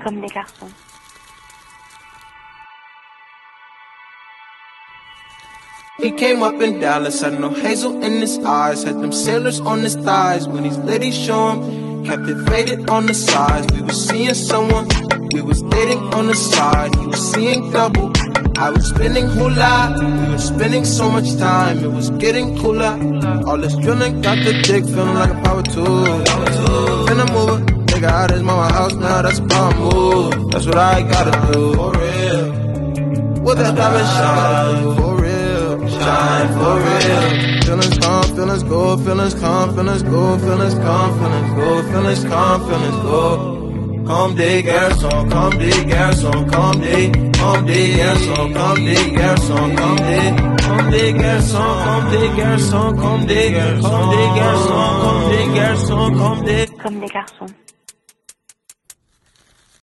Comme des garçons. He came up in Dallas, had no hazel in his eyes, had them sailors on his thighs. When these ladies show 'em, kept it faded on the sides. We was seeing someone, we was dating on the side. He was seeing double, I was spinning hula. We were spending so much time, it was getting cooler. All this drilling got the dick feeling like a power tool. Finna move it, nigga out his mama that's a power move. That's what I gotta do. For real. With that diamond shine, for real, shine for real. Feelings come, feelings go, feelings come, feelings go, feelings come, feelings go, feelings come, feelings go. Comme des garçons, comme des garçons, comme des, comme des garçons, comme des garçons, comme des, comme des garçons, comme des garçons, comme des, comme des garçons, comme des garçons, comme des. Comme des garçons.